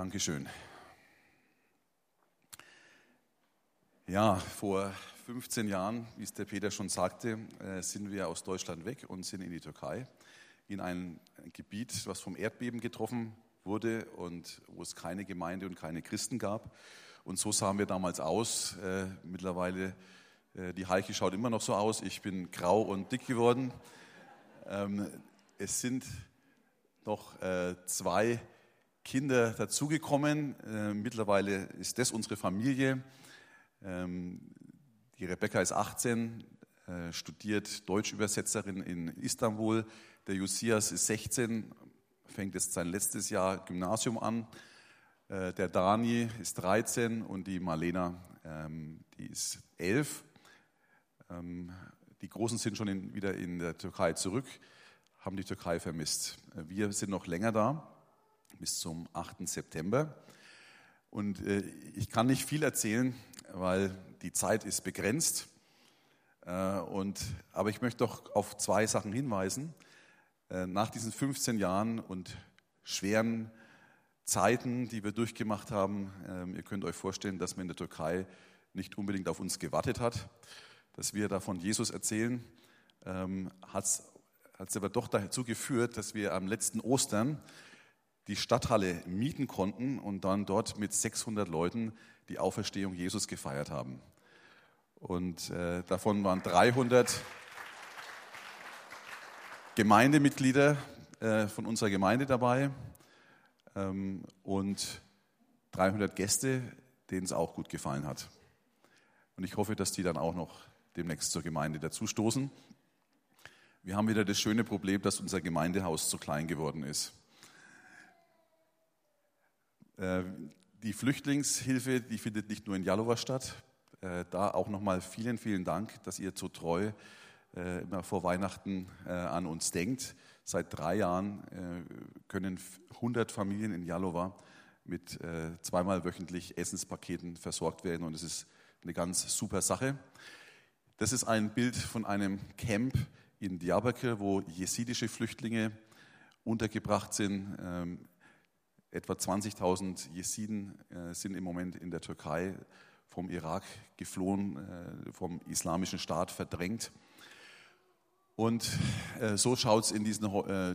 Dankeschön. Ja, vor 15 Jahren, wie es der Peter schon sagte, äh, sind wir aus Deutschland weg und sind in die Türkei, in ein Gebiet, was vom Erdbeben getroffen wurde und wo es keine Gemeinde und keine Christen gab. Und so sahen wir damals aus. Äh, mittlerweile, äh, die Heike schaut immer noch so aus. Ich bin grau und dick geworden. Ähm, es sind noch zwei Kinder dazugekommen. Äh, mittlerweile ist das unsere Familie. Ähm, die Rebecca ist 18, äh, studiert Deutschübersetzerin in Istanbul. Der Josias ist 16, fängt jetzt sein letztes Jahr Gymnasium an. Äh, der Dani ist 13 und die Marlena, ähm, die ist 11. Ähm, die Großen sind schon wieder in der Türkei zurück, haben die Türkei vermisst. Wir sind noch länger da bis zum 8. September. Und äh, ich kann nicht viel erzählen, weil die Zeit ist begrenzt. Äh, und, aber ich möchte doch auf zwei Sachen hinweisen. Äh, nach diesen 15 Jahren und schweren Zeiten, die wir durchgemacht haben, ähm, ihr könnt euch vorstellen, dass man in der Türkei nicht unbedingt auf uns gewartet hat, dass wir da von Jesus erzählen, ähm, hat es aber doch dazu geführt, dass wir am letzten Ostern die Stadthalle mieten konnten und dann dort mit 600 Leuten die Auferstehung Jesus gefeiert haben. Und äh, davon waren 300 Gemeindemitglieder äh, von unserer Gemeinde dabei ähm, und 300 Gäste, denen es auch gut gefallen hat. Und ich hoffe, dass die dann auch noch demnächst zur Gemeinde dazustoßen. Wir haben wieder das schöne Problem, dass unser Gemeindehaus zu klein geworden ist. Äh, die Flüchtlingshilfe, die findet nicht nur in Jalova statt. Äh, da auch nochmal vielen, vielen Dank, dass ihr so treu äh, immer vor Weihnachten an uns denkt. Seit drei Jahren können 100 Familien in Jalova mit zweimal wöchentlich Essenspaketen versorgt werden und es ist eine ganz super Sache. Das ist ein Bild von einem Camp in Diyarbakir, wo jesidische Flüchtlinge untergebracht sind. Etwa 20.000 Jesiden äh, sind im Moment in der Türkei vom Irak geflohen, äh, vom islamischen Staat verdrängt. Und äh, so schaut es in diesen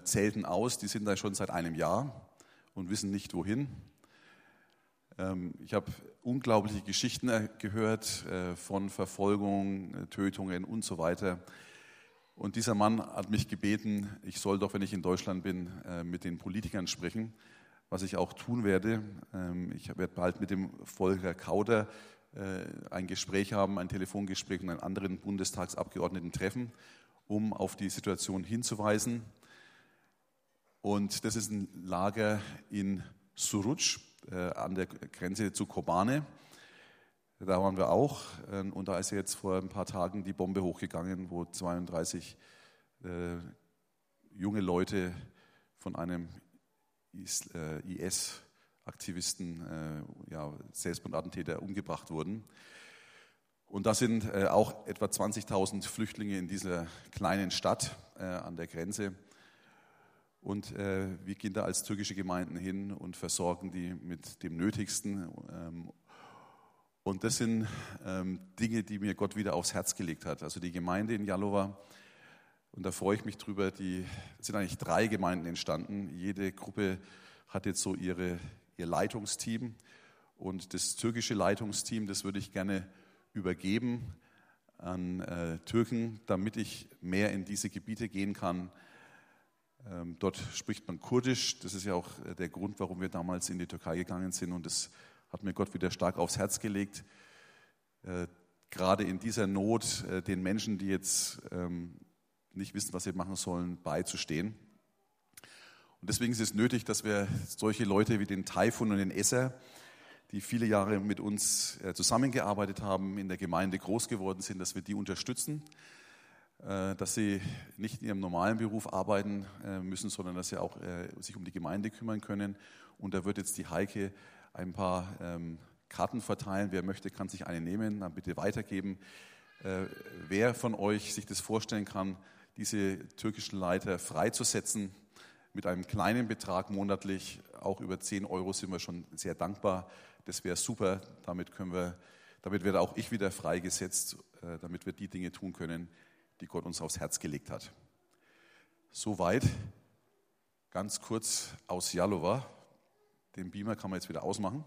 Zelten aus. Die sind da schon seit einem Jahr und wissen nicht wohin. Ähm, ich habe unglaubliche Geschichten gehört von Verfolgung, Tötungen und so weiter. Und dieser Mann hat mich gebeten, ich soll doch, wenn ich in Deutschland bin, mit den Politikern sprechen was ich auch tun werde. Ähm, ich werde bald mit dem Volker Kauder äh, ein Gespräch haben, ein Telefongespräch und einen anderen Bundestagsabgeordneten treffen, um auf die Situation hinzuweisen. Und das ist ein Lager in Suruc äh, an der Grenze zu Kobane. Da waren wir auch. Ähm, und da ist jetzt vor ein paar Tagen die Bombe hochgegangen, wo 32 äh, junge Leute von einem IS-Aktivisten, äh, äh, ja, Selbstmordattentäter umgebracht wurden. Und da sind äh, auch etwa 20.000 Flüchtlinge in dieser kleinen Stadt an der Grenze. Und wir gehen da als türkische Gemeinden hin und versorgen die mit dem Nötigsten. Ähm, und das sind ähm, Dinge, die mir Gott wieder aufs Herz gelegt hat. Also die Gemeinde in Jalova und da freue ich mich drüber. Die sind eigentlich drei Gemeinden entstanden. Jede Gruppe hat jetzt so ihre, ihr Leitungsteam. Und das türkische Leitungsteam, das würde ich gerne übergeben an äh, Türken, damit ich mehr in diese Gebiete gehen kann. Ähm, dort spricht man Kurdisch. Das ist ja auch äh, der Grund, warum wir damals in die Türkei gegangen sind. Und das hat mir Gott wieder stark aufs Herz gelegt. Äh, gerade in dieser Not äh, den Menschen, die jetzt ähm, nicht wissen, was sie machen sollen, beizustehen. Und deswegen ist es nötig, dass wir solche Leute wie den Taifun und den Esser, die viele Jahre mit uns äh, zusammengearbeitet haben, in der Gemeinde groß geworden sind, dass wir die unterstützen, äh, dass sie nicht in ihrem normalen Beruf arbeiten äh, müssen, sondern dass sie auch sich um die Gemeinde kümmern können. Und da wird jetzt die Heike ein paar ähm, Karten verteilen. Wer möchte, kann sich eine nehmen, dann bitte weitergeben. Wer von euch sich das vorstellen kann, diese türkischen Leiter freizusetzen mit einem kleinen Betrag monatlich auch über 10 Euro sind wir schon sehr dankbar. Das wäre super. Damit können wir, damit werde auch ich wieder freigesetzt, äh, damit wir die Dinge tun können, die Gott uns aufs Herz gelegt hat. Soweit ganz kurz aus Jalova. Den Beamer kann man jetzt wieder ausmachen.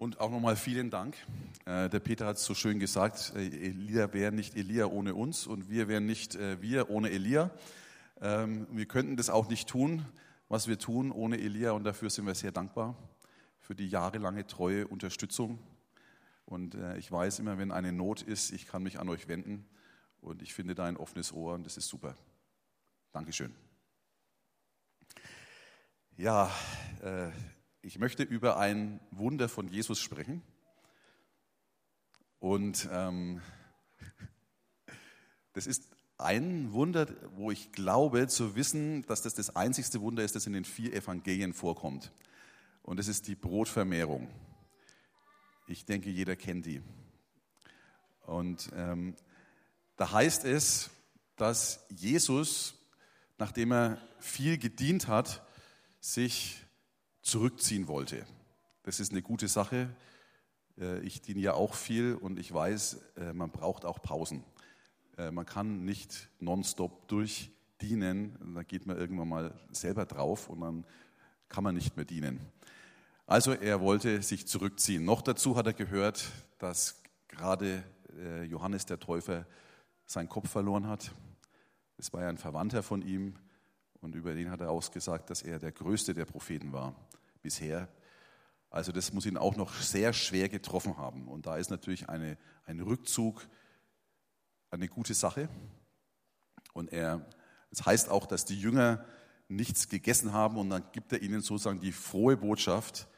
Und auch nochmal vielen Dank. Äh, der Peter hat es so schön gesagt, äh, Elia wäre nicht Elia ohne uns und wir wären nicht äh, wir ohne Elia. Ähm, wir könnten das auch nicht tun, was wir tun ohne Elia und dafür sind wir sehr dankbar für die jahrelange treue Unterstützung. Und ich weiß immer, wenn eine Not ist, ich kann mich an euch wenden und ich finde da ein offenes Ohr und das ist super. Dankeschön. Ja, ich möchte über ein Wunder von Jesus sprechen. Und ähm, das ist ein Wunder, wo ich glaube zu wissen, dass das das einzigste Wunder ist, das in den vier Evangelien vorkommt. Und das ist die Brotvermehrung. Ich denke, jeder kennt die. Und ähm, da heißt es, dass Jesus, nachdem er viel gedient hat, sich zurückziehen wollte. Das ist eine gute Sache. Äh, ich diene ja auch viel und ich weiß, äh, man braucht auch Pausen. Äh, man kann nicht nonstop durchdienen, da geht man irgendwann mal selber drauf und dann kann man nicht mehr dienen. Also er wollte sich zurückziehen. Noch dazu hat er gehört, dass gerade Johannes der Täufer seinen Kopf verloren hat. Es war ja ein Verwandter von ihm und über den hat er ausgesagt, dass er der größte der Propheten war bisher. Also das muss ihn auch noch sehr schwer getroffen haben. Und da ist natürlich eine, ein Rückzug eine gute Sache. Und er, das heißt auch, dass die Jünger nichts gegessen haben und dann gibt er ihnen sozusagen die frohe Botschaft,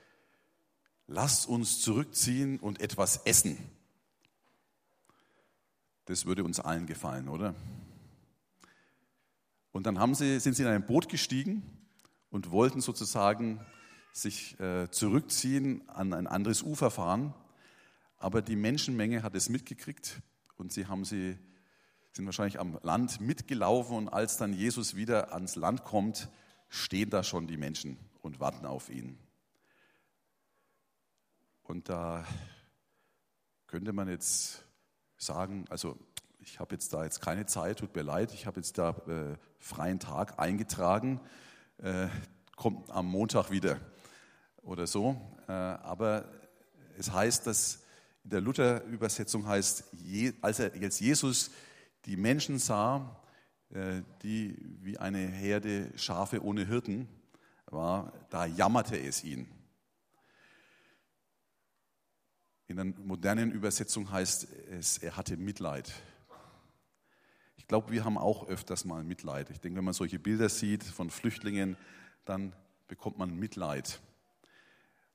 lasst uns zurückziehen und etwas essen. Das würde uns allen gefallen, oder? Und dann haben sie, sind sie in ein Boot gestiegen und wollten sozusagen sich äh, zurückziehen, an ein anderes Ufer fahren. Aber die Menschenmenge hat es mitgekriegt und sie haben sie, sind wahrscheinlich am Land mitgelaufen und als dann Jesus wieder ans Land kommt, stehen da schon die Menschen und warten auf ihn. Und da könnte man jetzt sagen, also ich habe jetzt da jetzt keine Zeit, tut mir leid, ich habe jetzt da äh, freien Tag eingetragen, äh, kommt am Montag wieder oder so. Äh, aber es heißt, dass in der Luther-Übersetzung heißt, als er jetzt Jesus die Menschen sah, äh, die wie eine Herde Schafe ohne Hirten war, da jammerte es ihn. In der modernen Übersetzung heißt es, er hatte Mitleid. Ich glaube, wir haben auch öfters mal Mitleid. Ich denke, wenn man solche Bilder sieht von Flüchtlingen, dann bekommt man Mitleid.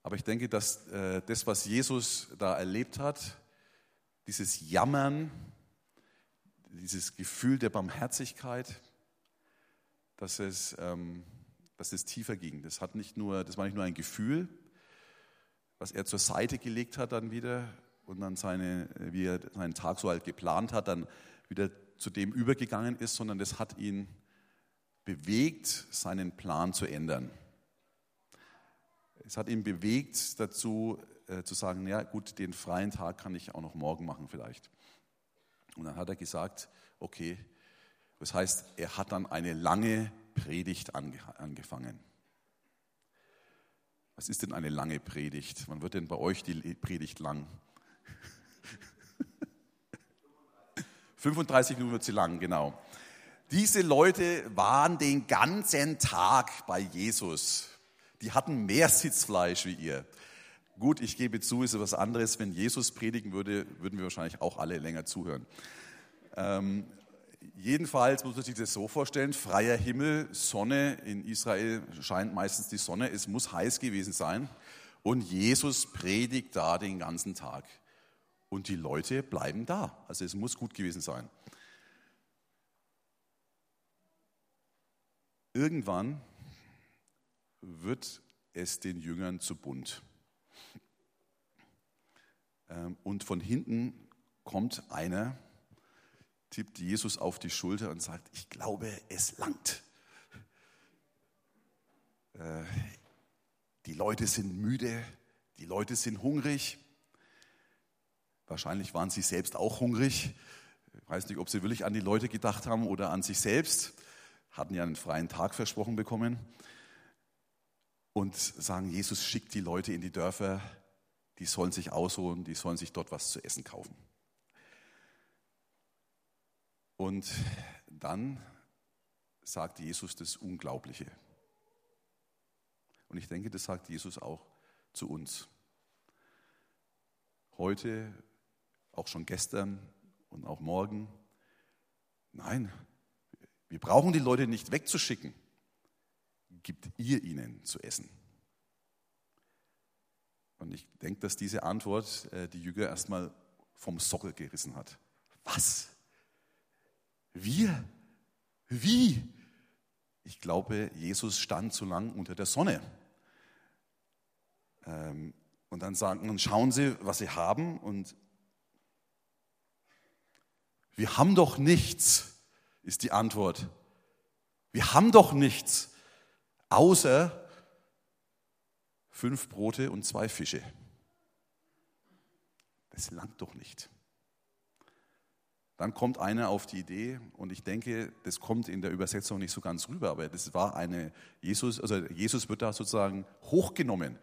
Aber ich denke, dass äh, das, was Jesus da erlebt hat, dieses Jammern, dieses Gefühl der Barmherzigkeit, dass es, ähm, dass es tiefer ging. Das, hat nicht nur, das war nicht nur ein Gefühl, was er zur Seite gelegt hat dann wieder und dann seine, wie er seinen Tag so halt geplant hat, dann wieder zu dem übergegangen ist, sondern das hat ihn bewegt, seinen Plan zu ändern es hat ihn bewegt dazu äh, zu sagen, ja gut, den freien Tag kann ich auch noch morgen machen vielleicht. Und dann hat er gesagt, okay, das heißt, er hat dann eine lange Predigt ange angefangen. Was ist denn eine lange Predigt? Wann wird denn bei euch die Predigt lang? 35 Minuten wird sie lang, genau. Diese Leute waren den ganzen Tag bei Jesus. Die hatten mehr Sitzfleisch wie ihr. Gut, ich gebe zu, ist etwas anderes. Wenn Jesus predigen würde, würden wir wahrscheinlich auch alle länger zuhören. Ähm, jedenfalls muss man sich das so vorstellen, freier Himmel, Sonne, in Israel scheint meistens die Sonne, es muss heiß gewesen sein. Und Jesus predigt da den ganzen Tag. Und die Leute bleiben da. Also es muss gut gewesen sein. Irgendwann wird es den Jüngern zu bunt. Ähm, und von hinten kommt einer, tippt Jesus auf die Schulter und sagt, ich glaube, es langt. Äh, die Leute sind müde, die Leute sind hungrig. Wahrscheinlich waren sie selbst auch hungrig. Ich weiß nicht, ob sie wirklich an die Leute gedacht haben oder an sich selbst. Hatten ja einen freien Tag versprochen bekommen. Und sagen, Jesus schickt die Leute in die Dörfer, die sollen sich ausholen, die sollen sich dort was zu essen kaufen. Und dann sagt Jesus das Unglaubliche. Und ich denke, das sagt Jesus auch zu uns. Heute, auch schon gestern und auch morgen. Nein, wir brauchen die Leute nicht wegzuschicken. Gibt ihr ihnen zu essen. Und ich denke, dass diese Antwort äh, die Jünger erstmal vom Sockel gerissen hat. Was? Wir? Wie? Ich glaube, Jesus stand zu lang unter der Sonne. Ähm, und dann sagen, und schauen Sie, was Sie haben. Und wir haben doch nichts, ist die Antwort. Wir haben doch nichts, außer fünf Brote und zwei Fische. Das langt doch nicht. Dann kommt einer auf die Idee, und ich denke, das kommt in der Übersetzung nicht so ganz rüber, aber das war eine, Jesus, also Jesus wird da sozusagen hochgenommen.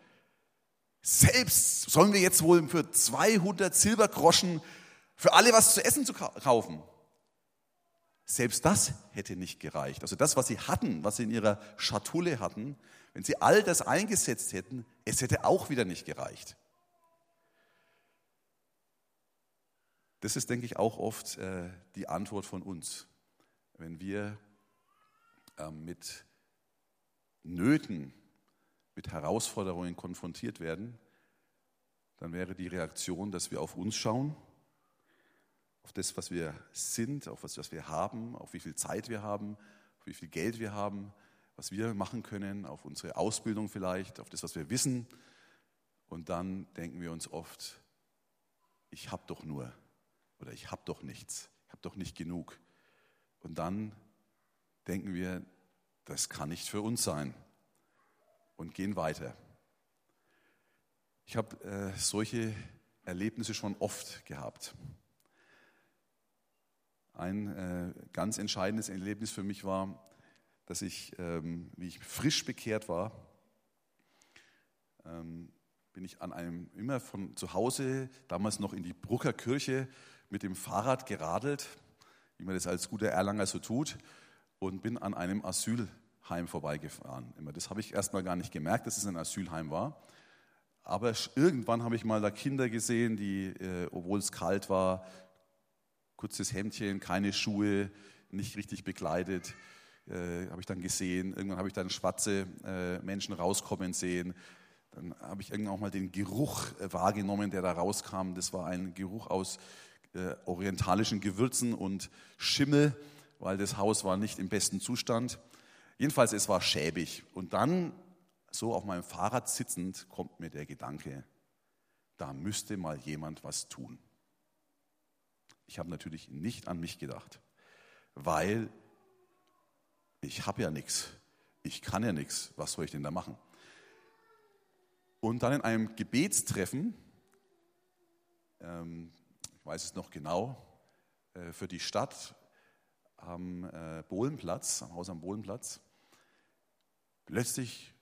Selbst sollen wir jetzt wohl für 200 Silbergroschen für alle was zu essen zu kaufen? Selbst das hätte nicht gereicht. Also das, was sie hatten, was sie in ihrer Schatulle hatten, wenn sie all das eingesetzt hätten, es hätte auch wieder nicht gereicht. Das ist, denke ich, auch oft äh, die Antwort von uns. Wenn wir äh, mit Nöten, mit Herausforderungen konfrontiert werden, dann wäre die Reaktion, dass wir auf uns schauen, auf das, was wir sind, auf das, was wir haben, auf wie viel Zeit wir haben, auf wie viel Geld wir haben, was wir machen können, auf unsere Ausbildung vielleicht, auf das, was wir wissen. Und dann denken wir uns oft, ich habe doch nur oder ich habe doch nichts, ich habe doch nicht genug. Und dann denken wir, das kann nicht für uns sein und gehen weiter. Ich habe äh, solche Erlebnisse schon oft gehabt. Ein äh, ganz entscheidendes Erlebnis für mich war, dass ich, ähm, wie ich frisch bekehrt war, ähm, bin ich an einem, immer von zu Hause, damals noch in die Brucker Kirche, mit dem Fahrrad geradelt, wie man das als guter Erlanger so tut, und bin an einem Asylheim vorbeigefahren. Immer. Das habe ich erstmal gar nicht gemerkt, dass es ein Asylheim war. Aber irgendwann habe ich mal da Kinder gesehen, die, äh, obwohl es kalt war, kurzes Hemdchen, keine Schuhe, nicht richtig bekleidet, äh, habe ich dann gesehen. Irgendwann habe ich dann schwarze äh, Menschen rauskommen sehen. Dann habe ich irgendwann auch mal den Geruch äh, wahrgenommen, der da rauskam. Das war ein Geruch aus äh, orientalischen Gewürzen und Schimmel, weil das Haus war nicht im besten Zustand. Jedenfalls, es war schäbig. Und dann, so auf meinem Fahrrad sitzend, kommt mir der Gedanke, da müsste mal jemand was tun. Ich habe natürlich nicht an mich gedacht, weil ich habe ja nichts. Ich kann ja nichts. Was soll ich denn da machen? Und dann in einem Gebetstreffen, ähm, ich weiß es noch genau, äh, für die Stadt am äh, Bohlenplatz, am Haus am Bohlenplatz, plötzlich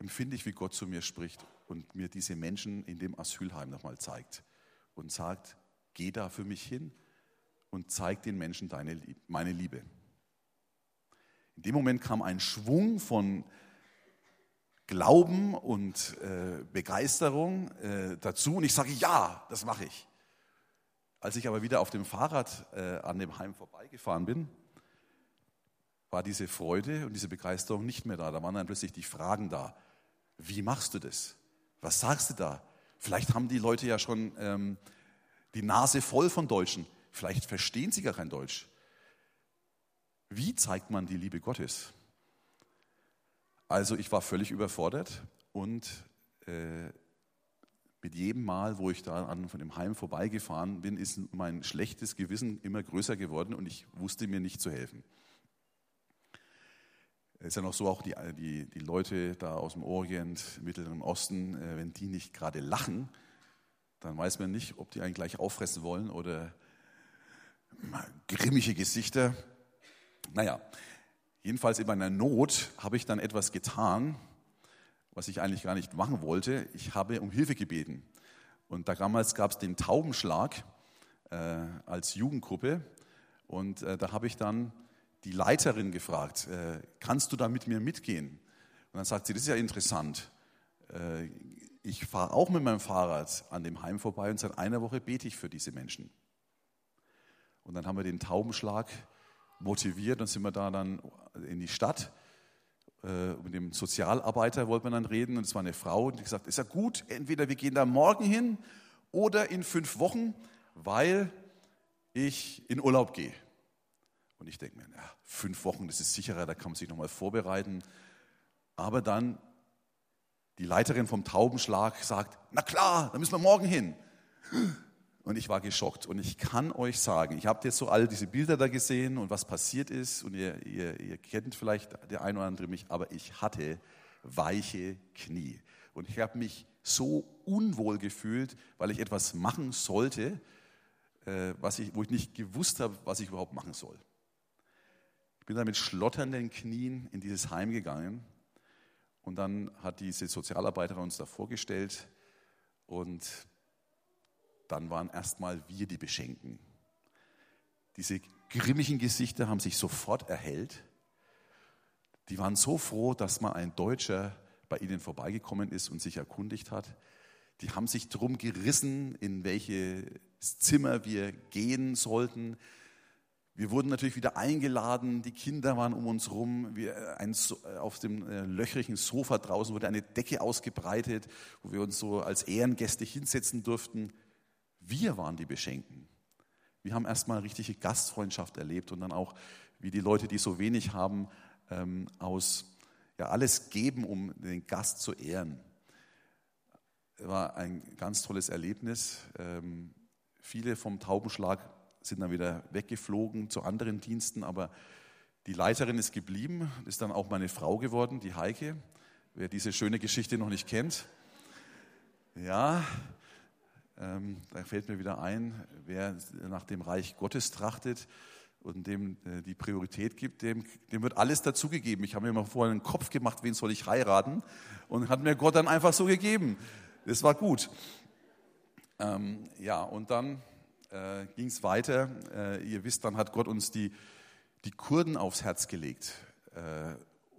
empfinde ich, wie Gott zu mir spricht und mir diese Menschen in dem Asylheim nochmal zeigt und sagt, geh da für mich hin und zeig den Menschen deine, meine Liebe. In dem Moment kam ein Schwung von Glauben und äh, Begeisterung äh, dazu und ich sage, ja, das mache ich. Als ich aber wieder auf dem Fahrrad äh, an dem Heim vorbeigefahren bin, war diese Freude und diese Begeisterung nicht mehr da. Da waren dann plötzlich die Fragen da. Wie machst du das? Was sagst du da? Vielleicht haben die Leute ja schon ähm, die Nase voll von Deutschen. Vielleicht verstehen sie gar kein Deutsch. Wie zeigt man die Liebe Gottes? Also ich war völlig überfordert und äh, mit jedem Mal, wo ich da an von dem Heim vorbeigefahren bin, ist mein schlechtes Gewissen immer größer geworden und ich wusste mir nicht zu helfen. Es ist ja noch so, auch die, die, die Leute da aus dem Orient, Mittleren Osten, äh, wenn die nicht gerade lachen, dann weiß man nicht, ob die einen gleich auffressen wollen oder grimmige Gesichter. Naja, jedenfalls in meiner Not habe ich dann etwas getan, was ich eigentlich gar nicht machen wollte. Ich habe um Hilfe gebeten. Und da damals gab es den Taubenschlag äh, als Jugendgruppe. Und äh, da habe ich dann die Leiterin gefragt, äh, kannst du da mit mir mitgehen? Und dann sagt sie, das ist ja interessant. Äh, ich fahre auch mit meinem Fahrrad an dem Heim vorbei und seit einer Woche bete ich für diese Menschen. Und dann haben wir den Taubenschlag motiviert und sind wir da dann in die Stadt. Äh, mit dem Sozialarbeiter wollte man dann reden und es war eine Frau und die gesagt, ist ja gut, entweder wir gehen da morgen hin oder in fünf Wochen, weil ich in Urlaub gehe. Und ich denke mir, ja, fünf Wochen, das ist sicherer, da kann man sich nochmal vorbereiten. Aber dann die Leiterin vom Taubenschlag sagt, na klar, da müssen wir morgen hin. Und ich war geschockt. Und ich kann euch sagen, ich habe jetzt so all diese Bilder da gesehen und was passiert ist. Und ihr, ihr, ihr kennt vielleicht der ein oder andere mich, aber ich hatte weiche Knie. Und ich habe mich so unwohl gefühlt, weil ich etwas machen sollte, äh, was ich, wo ich nicht gewusst habe, was ich überhaupt machen soll. Ich bin dann mit schlotternden Knien in dieses Heim gegangen und dann hat diese Sozialarbeiterin uns da vorgestellt und dann waren erstmal wir die Beschenken. Diese grimmigen Gesichter haben sich sofort erhellt. Die waren so froh, dass mal ein Deutscher bei ihnen vorbeigekommen ist und sich erkundigt hat. Die haben sich drum gerissen, in welches Zimmer wir gehen sollten. Wir wurden natürlich wieder eingeladen, die Kinder waren um uns rum. Wir, ein, auf dem äh, Sofa draußen wurde eine Decke ausgebreitet, wo wir uns so als Ehrengäste hinsetzen durften. Wir waren die Beschenken. Wir haben erstmal richtige Gastfreundschaft erlebt und dann auch, wie die Leute, die so wenig haben, ähm, aus ja, alles geben, um den Gast zu ehren. War ein ganz tolles Erlebnis. Ähm, viele vom Taubenschlag sind dann wieder weggeflogen zu anderen Diensten, aber die Leiterin ist geblieben, ist dann auch meine Frau geworden, die Heike, wer diese schöne Geschichte noch nicht kennt. Ja, ähm, da fällt mir wieder ein, wer nach dem Reich Gottes trachtet und dem äh, die Priorität gibt, dem, dem wird alles dazugegeben. Ich habe mir mal vorher einen Kopf gemacht, wen soll ich heiraten und hat mir Gott dann einfach so gegeben. Das war gut. Ähm, ja, und dann äh, ging es weiter. Äh, ihr wisst, dann hat Gott uns die, die Kurden aufs Herz gelegt.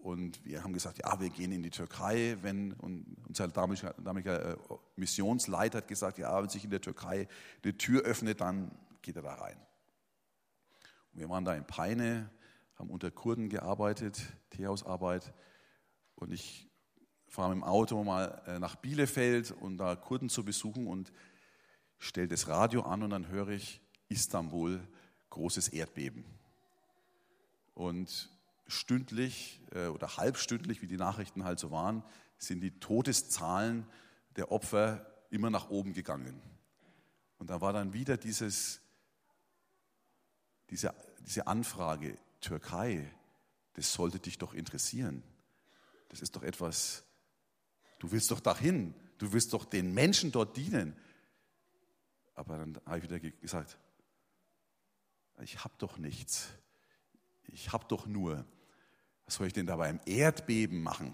Und wir haben gesagt, ja, wir gehen in die Türkei. Wenn, und unser damaliger, damaliger äh, Missionsleiter hat gesagt, ja, wenn sich in der Türkei eine Tür öffnet, dann geht er da rein. Und wir waren da in Peine, haben unter Kurden gearbeitet, Teehausarbeit. Und ich fahre mit dem Auto mal äh, nach Bielefeld, um da Kurden zu besuchen. Und stelle das Radio an und dann höre ich Istanbul, großes Erdbeben. Und stündlich äh, oder halbstündlich, wie die Nachrichten halt so waren, sind die Todeszahlen der Opfer immer nach oben gegangen. Und da war dann wieder dieses, diese, diese Anfrage, Türkei, das sollte dich doch interessieren. Das ist doch etwas, du willst doch dahin, du willst doch den Menschen dort dienen. Aber dann habe ich wieder gesagt, ich habe doch nichts. Ich habe doch nur. Was soll ich denn da beim Erdbeben machen?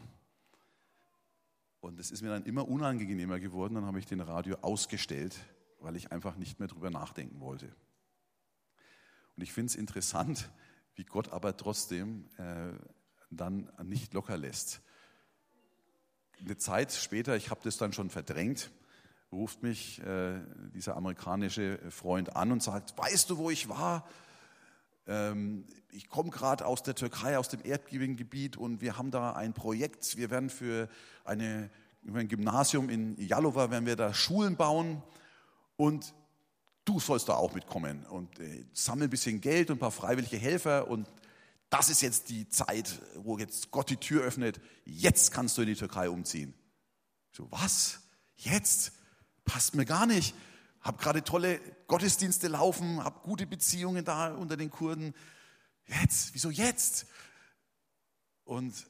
Und es ist mir dann immer unangenehmer geworden. Dann habe ich den Radio ausgestellt, weil ich einfach nicht mehr drüber nachdenken wollte. Und ich finde es interessant, wie Gott aber trotzdem äh, dann nicht locker lässt. Eine Zeit später, ich habe das dann schon verdrängt, ruft mich äh, dieser amerikanische Freund an und sagt, weißt du, wo ich war? Ähm, ich komme gerade aus der Türkei, aus dem Erdgebiet und wir haben da ein Projekt. Wir werden für, eine, für ein Gymnasium in Jalova, werden wir da Schulen bauen und du sollst da auch mitkommen und äh, sammel ein bisschen Geld und ein paar freiwillige Helfer und das ist jetzt die Zeit, wo jetzt Gott die Tür öffnet. Jetzt kannst du in die Türkei umziehen. So, was? Jetzt? passt mir gar nicht. Hab gerade tolle Gottesdienste laufen, hab gute Beziehungen da unter den Kurden. Jetzt, wieso jetzt? Und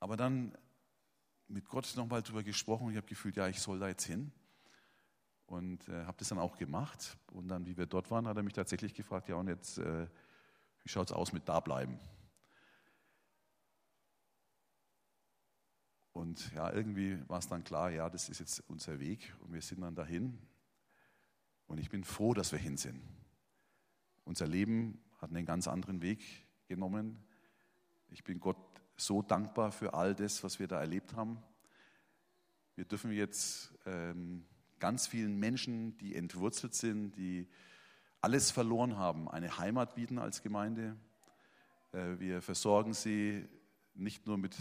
aber dann mit Gott nochmal drüber gesprochen ich habe gefühlt, ja, ich soll da jetzt hin. Und äh, habe das dann auch gemacht. Und dann, wie wir dort waren, hat er mich tatsächlich gefragt, ja, und jetzt, äh, wie schaut es aus mit da bleiben? Und ja, irgendwie war es dann klar, ja, das ist jetzt unser Weg und wir sind dann dahin. Und ich bin froh, dass wir hin sind. Unser Leben hat einen ganz anderen Weg genommen. Ich bin Gott so dankbar für all das, was wir da erlebt haben. Wir dürfen jetzt ähm, ganz vielen Menschen, die entwurzelt sind, die alles verloren haben, eine Heimat bieten als Gemeinde. Äh, wir versorgen sie nicht nur mit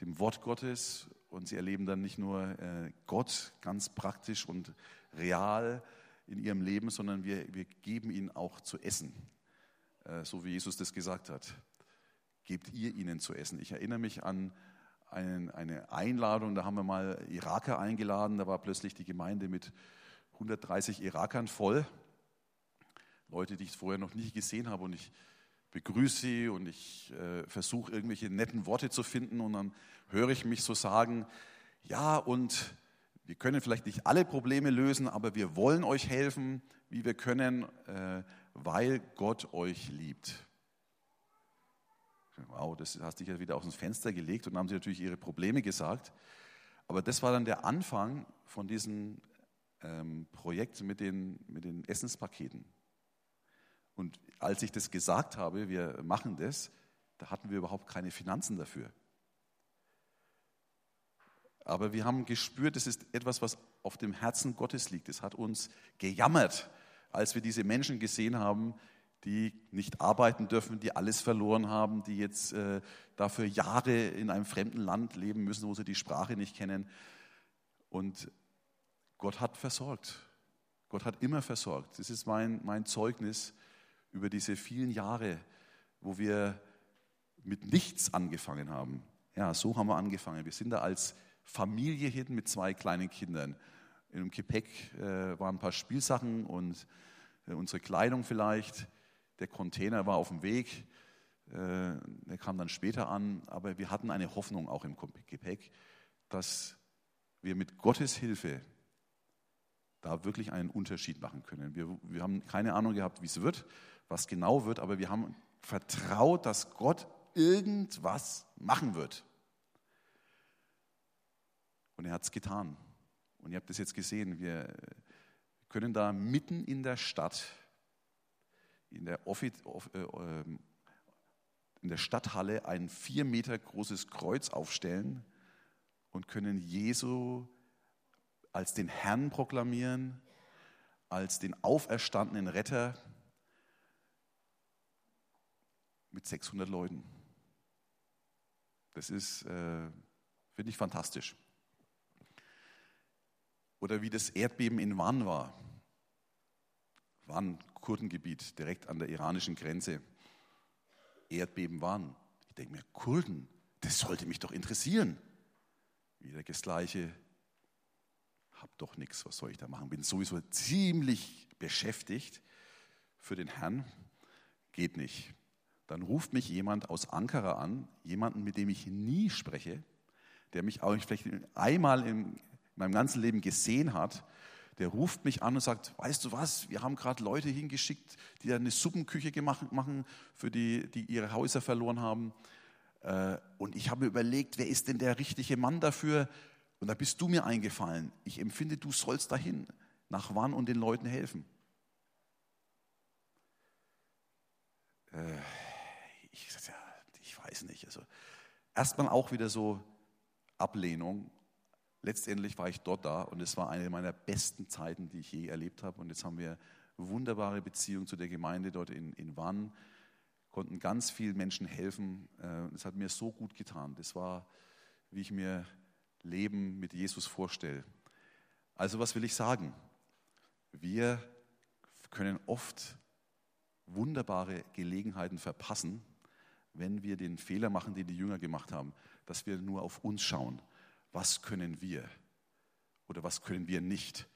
dem Wort Gottes und sie erleben dann nicht nur äh, Gott ganz praktisch und real in ihrem Leben, sondern wir, wir geben ihnen auch zu essen, äh, so wie Jesus das gesagt hat. Gebt ihr ihnen zu essen. Ich erinnere mich an einen, eine Einladung, da haben wir mal Iraker eingeladen, da war plötzlich die Gemeinde mit 130 Irakern voll. Leute, die ich vorher noch nie gesehen habe und ich begrüße sie und ich äh, versuche irgendwelche netten Worte zu finden und dann höre ich mich so sagen, ja und wir können vielleicht nicht alle Probleme lösen, aber wir wollen euch helfen, wie wir können, äh, weil Gott euch liebt. Wow, das hast dich ja wieder aus dem Fenster gelegt und haben sie natürlich ihre Probleme gesagt. Aber das war dann der Anfang von diesem ähm, Projekt mit den, mit den Essenspaketen. Und als ich das gesagt habe, wir machen das, da hatten wir überhaupt keine Finanzen dafür. Aber wir haben gespürt, es ist etwas, was auf dem Herzen Gottes liegt. Es hat uns gejammert, als wir diese Menschen gesehen haben, die nicht arbeiten dürfen, die alles verloren haben, die jetzt äh, dafür Jahre in einem fremden Land leben müssen, wo sie die Sprache nicht kennen. Und Gott hat versorgt. Gott hat immer versorgt. Das ist mein, mein Zeugnis über diese vielen Jahre, wo wir mit nichts angefangen haben. Ja, so haben wir angefangen. Wir sind da als Familie hin mit zwei kleinen Kindern. Im Gepäck äh, waren ein paar Spielsachen und äh, unsere Kleidung vielleicht. Der Container war auf dem Weg. Äh, der kam dann später an. Aber wir hatten eine Hoffnung auch im Gepäck, dass wir mit Gottes Hilfe da wirklich einen Unterschied machen können. Wir, wir haben keine Ahnung gehabt, wie es wird, was genau wird, aber wir haben vertraut, dass Gott irgendwas machen wird. Und er hat es getan. Und ihr habt das jetzt gesehen. Wir können da mitten in der Stadt, in der, Offi äh, ähm, in der Stadthalle, ein vier Meter großes Kreuz aufstellen und können Jesu als den Herrn proklamieren, als den auferstandenen Retter mit 600 Leuten. Das ist, äh, finde ich, fantastisch. Oder wie das Erdbeben in Van war. Van, Kurdengebiet, direkt an der iranischen Grenze. Erdbeben waren. Ich denke mir, Kurden, das sollte mich doch interessieren. Wieder das Gleiche. Hab doch nichts, was soll ich da machen? Bin sowieso ziemlich beschäftigt für den Herrn. Geht nicht dann ruft mich jemand aus Ankara an, jemanden, mit dem ich nie spreche, der mich auch vielleicht einmal in meinem ganzen Leben gesehen hat, der ruft mich an und sagt, weißt du was, wir haben gerade Leute hingeschickt, die eine Suppenküche gemacht, machen, für die, die ihre Häuser verloren haben. Äh, und ich habe mir überlegt, wer ist denn der richtige Mann dafür? Und da bist du mir eingefallen. Ich empfinde, du sollst dahin, nach wann und den Leuten helfen. Äh, ich sagte, ja, ich weiß nicht. Also erstmal auch wieder so Ablehnung. Letztendlich war ich dort da und es war eine meiner besten Zeiten, die ich je erlebt habe. Und jetzt haben wir wunderbare Beziehung zu der Gemeinde dort in, in Wann, konnten ganz vielen Menschen helfen. Äh, es hat mir so gut getan. Das war, wie ich mir Leben mit Jesus vorstelle. Also was will ich sagen? Wir können oft wunderbare Gelegenheiten verpassen, wenn wir den Fehler machen, den die Jünger gemacht haben, dass wir nur auf uns schauen. Was können wir? oder was können wir nicht.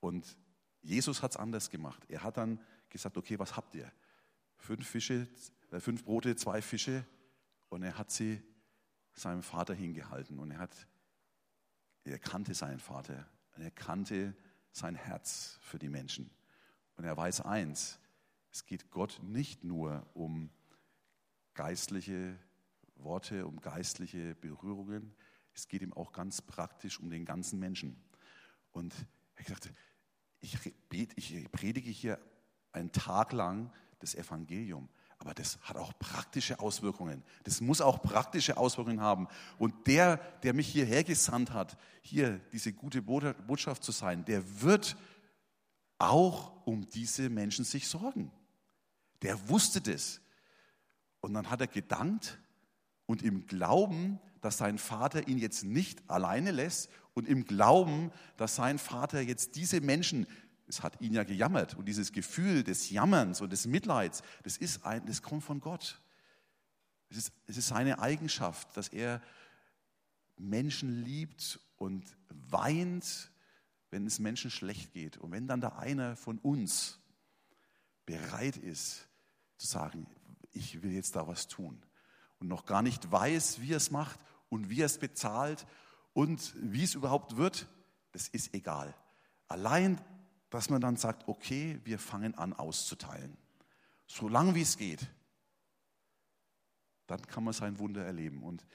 Und Jesus hat es anders gemacht. Er hat dann gesagt, okay, was habt ihr? Fünf Fische, äh, fünf Brote, zwei Fische. Und er hat sie seinem Vater hingehalten. Und er hat, er kannte seinen Vater. Und er kannte sein Herz für die Menschen. Und er weiß eins, es geht Gott nicht nur um geistliche Worte, um geistliche Berührungen, es geht ihm auch ganz praktisch um den ganzen Menschen. Und er gesagt, ich, ich predige hier einen Tag lang das Evangelium. Aber das hat auch praktische Auswirkungen. Das muss auch praktische Auswirkungen haben. Und der, der mich hierher gesandt hat, hier diese gute Botschaft zu sein, der wird auch um diese Menschen sich sorgen. Der wusste das. Und dann hat er gedankt und im Glauben, dass sein Vater ihn jetzt nicht alleine lässt und im Glauben, dass sein Vater jetzt diese Menschen, es hat ihn ja gejammert und dieses Gefühl des Jammerns und des Mitleids, das, ist ein, das kommt von Gott. Es ist, es ist seine Eigenschaft, dass er Menschen liebt und weint, wenn es Menschen schlecht geht. Und wenn dann da einer von uns bereit ist zu sagen, ich will jetzt da was tun und noch gar nicht weiß, wie er es macht und wie er es bezahlt und wie es überhaupt wird, das ist egal. Allein, dass man dann sagt, okay, wir fangen an auszuteilen. So lange wie es geht. Dann kann man sein Wunder erleben. Und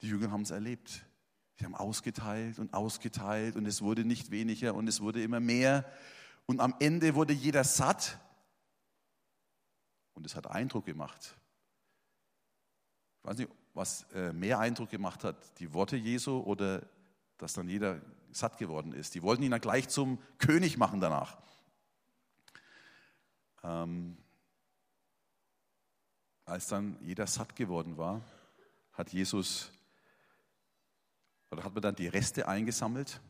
die Jünger haben es erlebt. Sie haben ausgeteilt und ausgeteilt und es wurde nicht weniger und es wurde immer mehr. Und am Ende wurde jeder satt. Und es hat Eindruck gemacht. Ich weiß nicht, was äh, mehr Eindruck gemacht hat, die Worte Jesu oder dass dann jeder satt geworden ist. Die wollten ihn dann gleich zum König machen danach. Ähm, als dann jeder satt geworden war, hat Jesus, oder hat man dann die Reste eingesammelt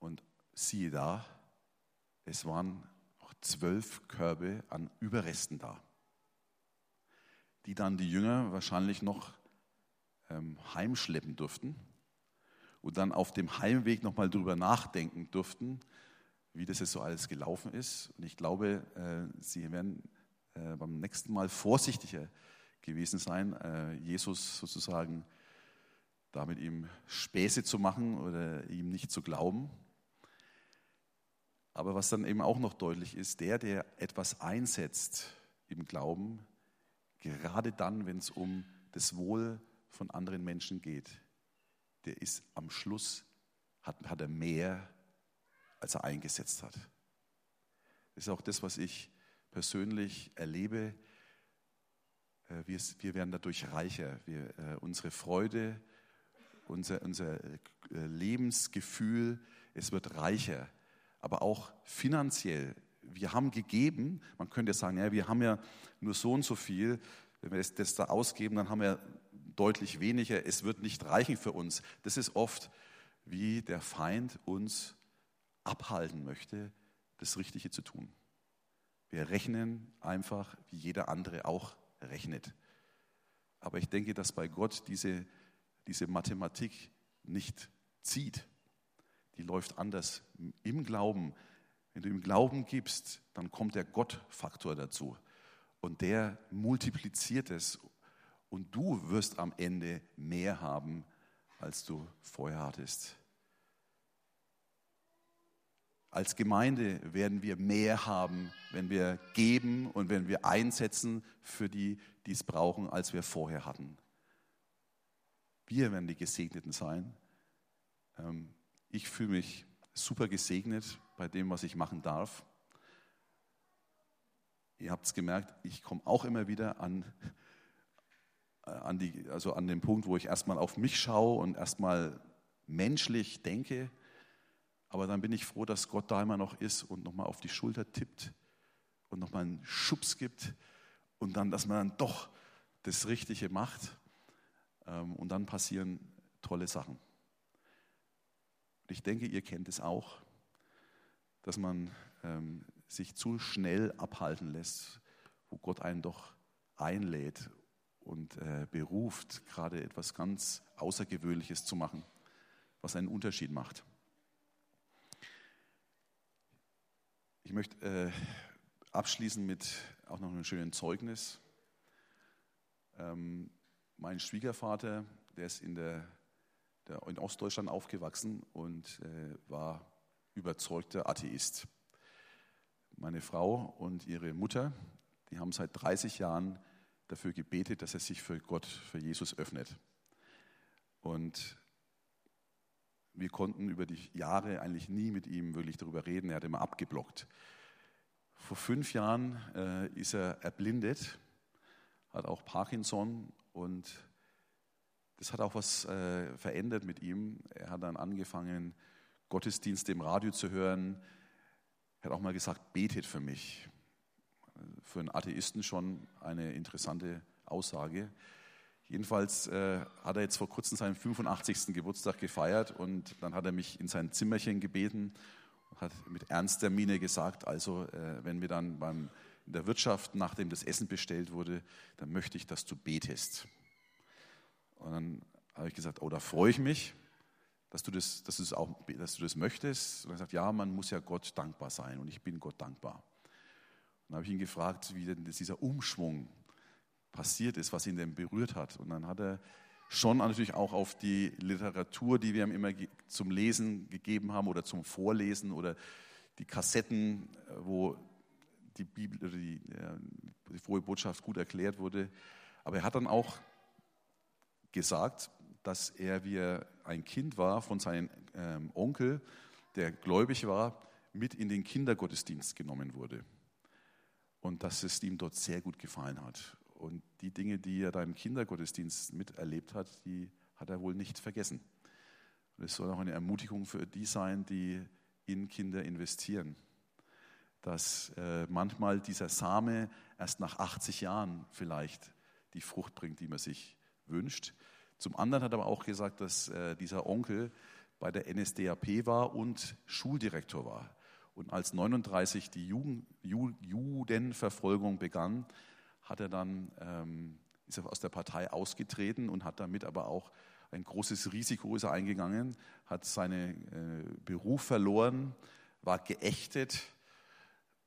und siehe da, es waren zwölf Körbe an Überresten da die dann die Jünger wahrscheinlich noch ähm, heimschleppen durften und dann auf dem Heimweg nochmal drüber nachdenken durften, wie das jetzt so alles gelaufen ist. Und ich glaube, äh, sie werden äh, beim nächsten Mal vorsichtiger gewesen sein, äh, Jesus sozusagen da mit ihm Späße zu machen oder ihm nicht zu glauben. Aber was dann eben auch noch deutlich ist, der, der etwas einsetzt im Glauben, gerade dann, wenn es um das Wohl von anderen Menschen geht, der ist am Schluss, hat, hat er mehr, als er eingesetzt hat. Das ist auch das, was ich persönlich erlebe. Äh, wir, wir werden dadurch reicher. Wir, äh, unsere Freude, unser, unser äh, Lebensgefühl, es wird reicher. Aber auch finanziell wir haben gegeben, man könnte sagen, ja, wir haben ja nur so und so viel, wenn wir das, das da ausgeben, dann haben wir deutlich weniger, es wird nicht reichen für uns. Das ist oft, wie der Feind uns abhalten möchte, das Richtige zu tun. Wir rechnen einfach, wie jeder andere auch rechnet. Aber ich denke, dass bei Gott diese, diese Mathematik nicht zieht. Die läuft anders. Im Glauben wenn du ihm Glauben gibst, dann kommt der Gottfaktor dazu. Und der multipliziert es. Und du wirst am Ende mehr haben, als du vorher hattest. Als Gemeinde werden wir mehr haben, wenn wir geben und wenn wir einsetzen für die, die es brauchen, als wir vorher hatten. Wir werden die Gesegneten sein. Ähm, ich fühle mich super gesegnet bei dem, was ich machen darf. Ihr habt es gemerkt, ich komme auch immer wieder an, äh, an, die, also an den Punkt, wo ich erstmal auf mich schaue und erstmal menschlich denke. Aber dann bin ich froh, dass Gott da immer noch ist und nochmal auf die Schulter tippt und nochmal einen Schubs gibt und dann, dass man dann doch das Richtige macht. Ähm, und dann passieren tolle Sachen. Ich denke, ihr kennt es auch dass man ähm, sich zu schnell abhalten lässt, wo Gott einen doch einlädt und äh, beruft, gerade etwas ganz Außergewöhnliches zu machen. was einen Unterschied macht. Ich möchte äh, abschließen mit auch noch einem schönen Zeugnis. Ähm, mein Schwiegervater, der ist in, der in Ostdeutschland aufgewachsen und äh, war überzeugter Atheist. Meine Frau und ihre Mutter, die haben seit 30 Jahren dafür gebetet, dass er sich für Gott, für Jesus öffnet. Und wir konnten über die Jahre eigentlich nie mit ihm wirklich darüber reden. Er hat immer abgeblockt. Vor fünf Jahren äh, ist er erblindet, hat auch Parkinson und das hat auch was äh, verändert mit ihm. Er hat dann angefangen, Gottesdienste im Radio zu hören. Er hat auch mal gesagt, betet für mich. Für einen Atheisten schon eine interessante Aussage. Jedenfalls äh, hat er jetzt vor kurzem seinen 85. Geburtstag gefeiert und dann hat er mich in sein Zimmerchen gebeten und hat mit ernster Miene gesagt, also äh, wenn wir dann beim, in der Wirtschaft, nachdem das Essen bestellt wurde, dann möchte ich, dass du betest. Und dann habe ich gesagt, oh, da freue ich mich, dass du das, dass du das, auch, dass du das möchtest. Und er sagt, ja, man muss ja Gott dankbar sein und ich bin Gott dankbar. Und dann habe ich ihn gefragt, wie denn dieser Umschwung passiert ist, was ihn denn berührt hat. Und dann hat er schon natürlich auch auf die Literatur, die wir ihm immer zum Lesen gegeben haben oder zum Vorlesen oder die Kassetten, wo die Bibel, die, die frohe Botschaft gut erklärt wurde. Aber er hat dann auch gesagt, dass er, wie er ein Kind war, von seinem ähm, Onkel, der gläubig war, mit in den Kindergottesdienst genommen wurde. Und dass es ihm dort sehr gut gefallen hat. Und die Dinge, die er da im Kindergottesdienst miterlebt hat, die hat er wohl nicht vergessen. Und es soll auch eine Ermutigung für die sein, die in Kinder investieren. Dass äh, manchmal dieser Same erst nach 80 Jahren vielleicht die Frucht bringt, die man sich wünscht. Zum anderen hat er aber auch gesagt, dass äh, dieser Onkel bei der NSDAP war und Schuldirektor war. Und als 39 die Jugend, Judenverfolgung begann, hat er dann, ähm, ist er aus der Partei ausgetreten und hat damit aber auch ein großes Risiko ist er eingegangen, hat seinen äh, Beruf verloren, war geächtet.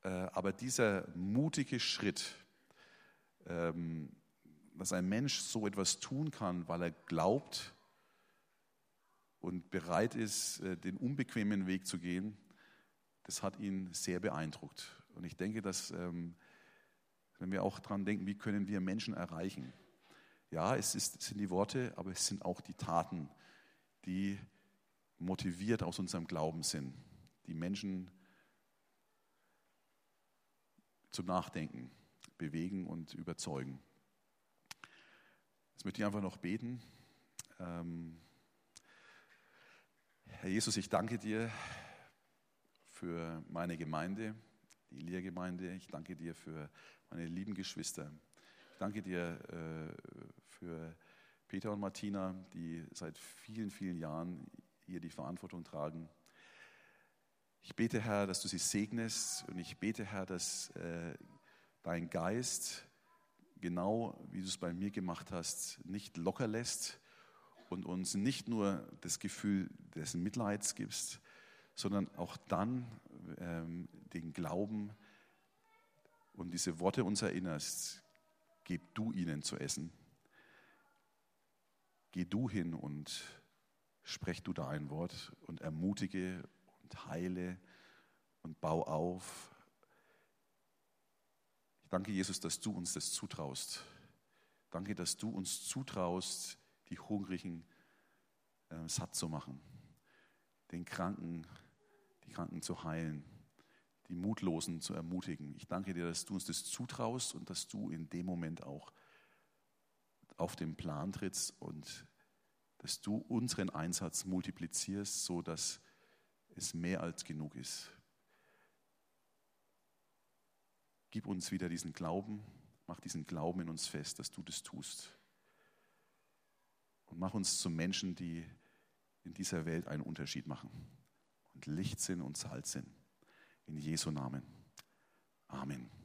Äh, aber dieser mutige Schritt, ähm, dass ein Mensch so etwas tun kann, weil er glaubt und bereit ist, äh, den unbequemen Weg zu gehen, das hat ihn sehr beeindruckt. Und ich denke, dass, ähm, wenn wir auch daran denken, wie können wir Menschen erreichen? Ja, es, ist, es sind die Worte, aber es sind auch die Taten, die motiviert aus unserem Glauben sind, die Menschen zum Nachdenken bewegen und überzeugen. Jetzt möchte ich einfach noch beten. Ähm, Herr Jesus, ich danke dir für meine Gemeinde, die Lehrgemeinde. Ich danke dir für meine lieben Geschwister. Ich danke dir äh, für Peter und Martina, die seit vielen, vielen Jahren hier die Verantwortung tragen. Ich bete, Herr, dass du sie segnest und ich bete, Herr, dass äh, dein Geist genau wie du es bei mir gemacht hast, nicht locker lässt und uns nicht nur das Gefühl des Mitleids gibst, sondern auch dann ähm, den Glauben und diese Worte uns erinnerst, gib du ihnen zu essen. Geh du hin und sprech du da ein Wort und ermutige und heile und bau auf Danke, Jesus, dass du uns das zutraust. Danke, dass du uns zutraust, die Hungrigen äh, satt zu machen, den Kranken, die Kranken zu heilen, die Mutlosen zu ermutigen. Ich danke dir, dass du uns das zutraust und dass du in dem Moment auch auf den Plan trittst und dass du unseren Einsatz multiplizierst, so dass es mehr als genug ist. Gib uns wieder diesen Glauben, mach diesen Glauben in uns fest, dass du das tust. Und mach uns zu Menschen, die in dieser Welt einen Unterschied machen und Licht sind und Salz sind. In Jesu Namen. Amen.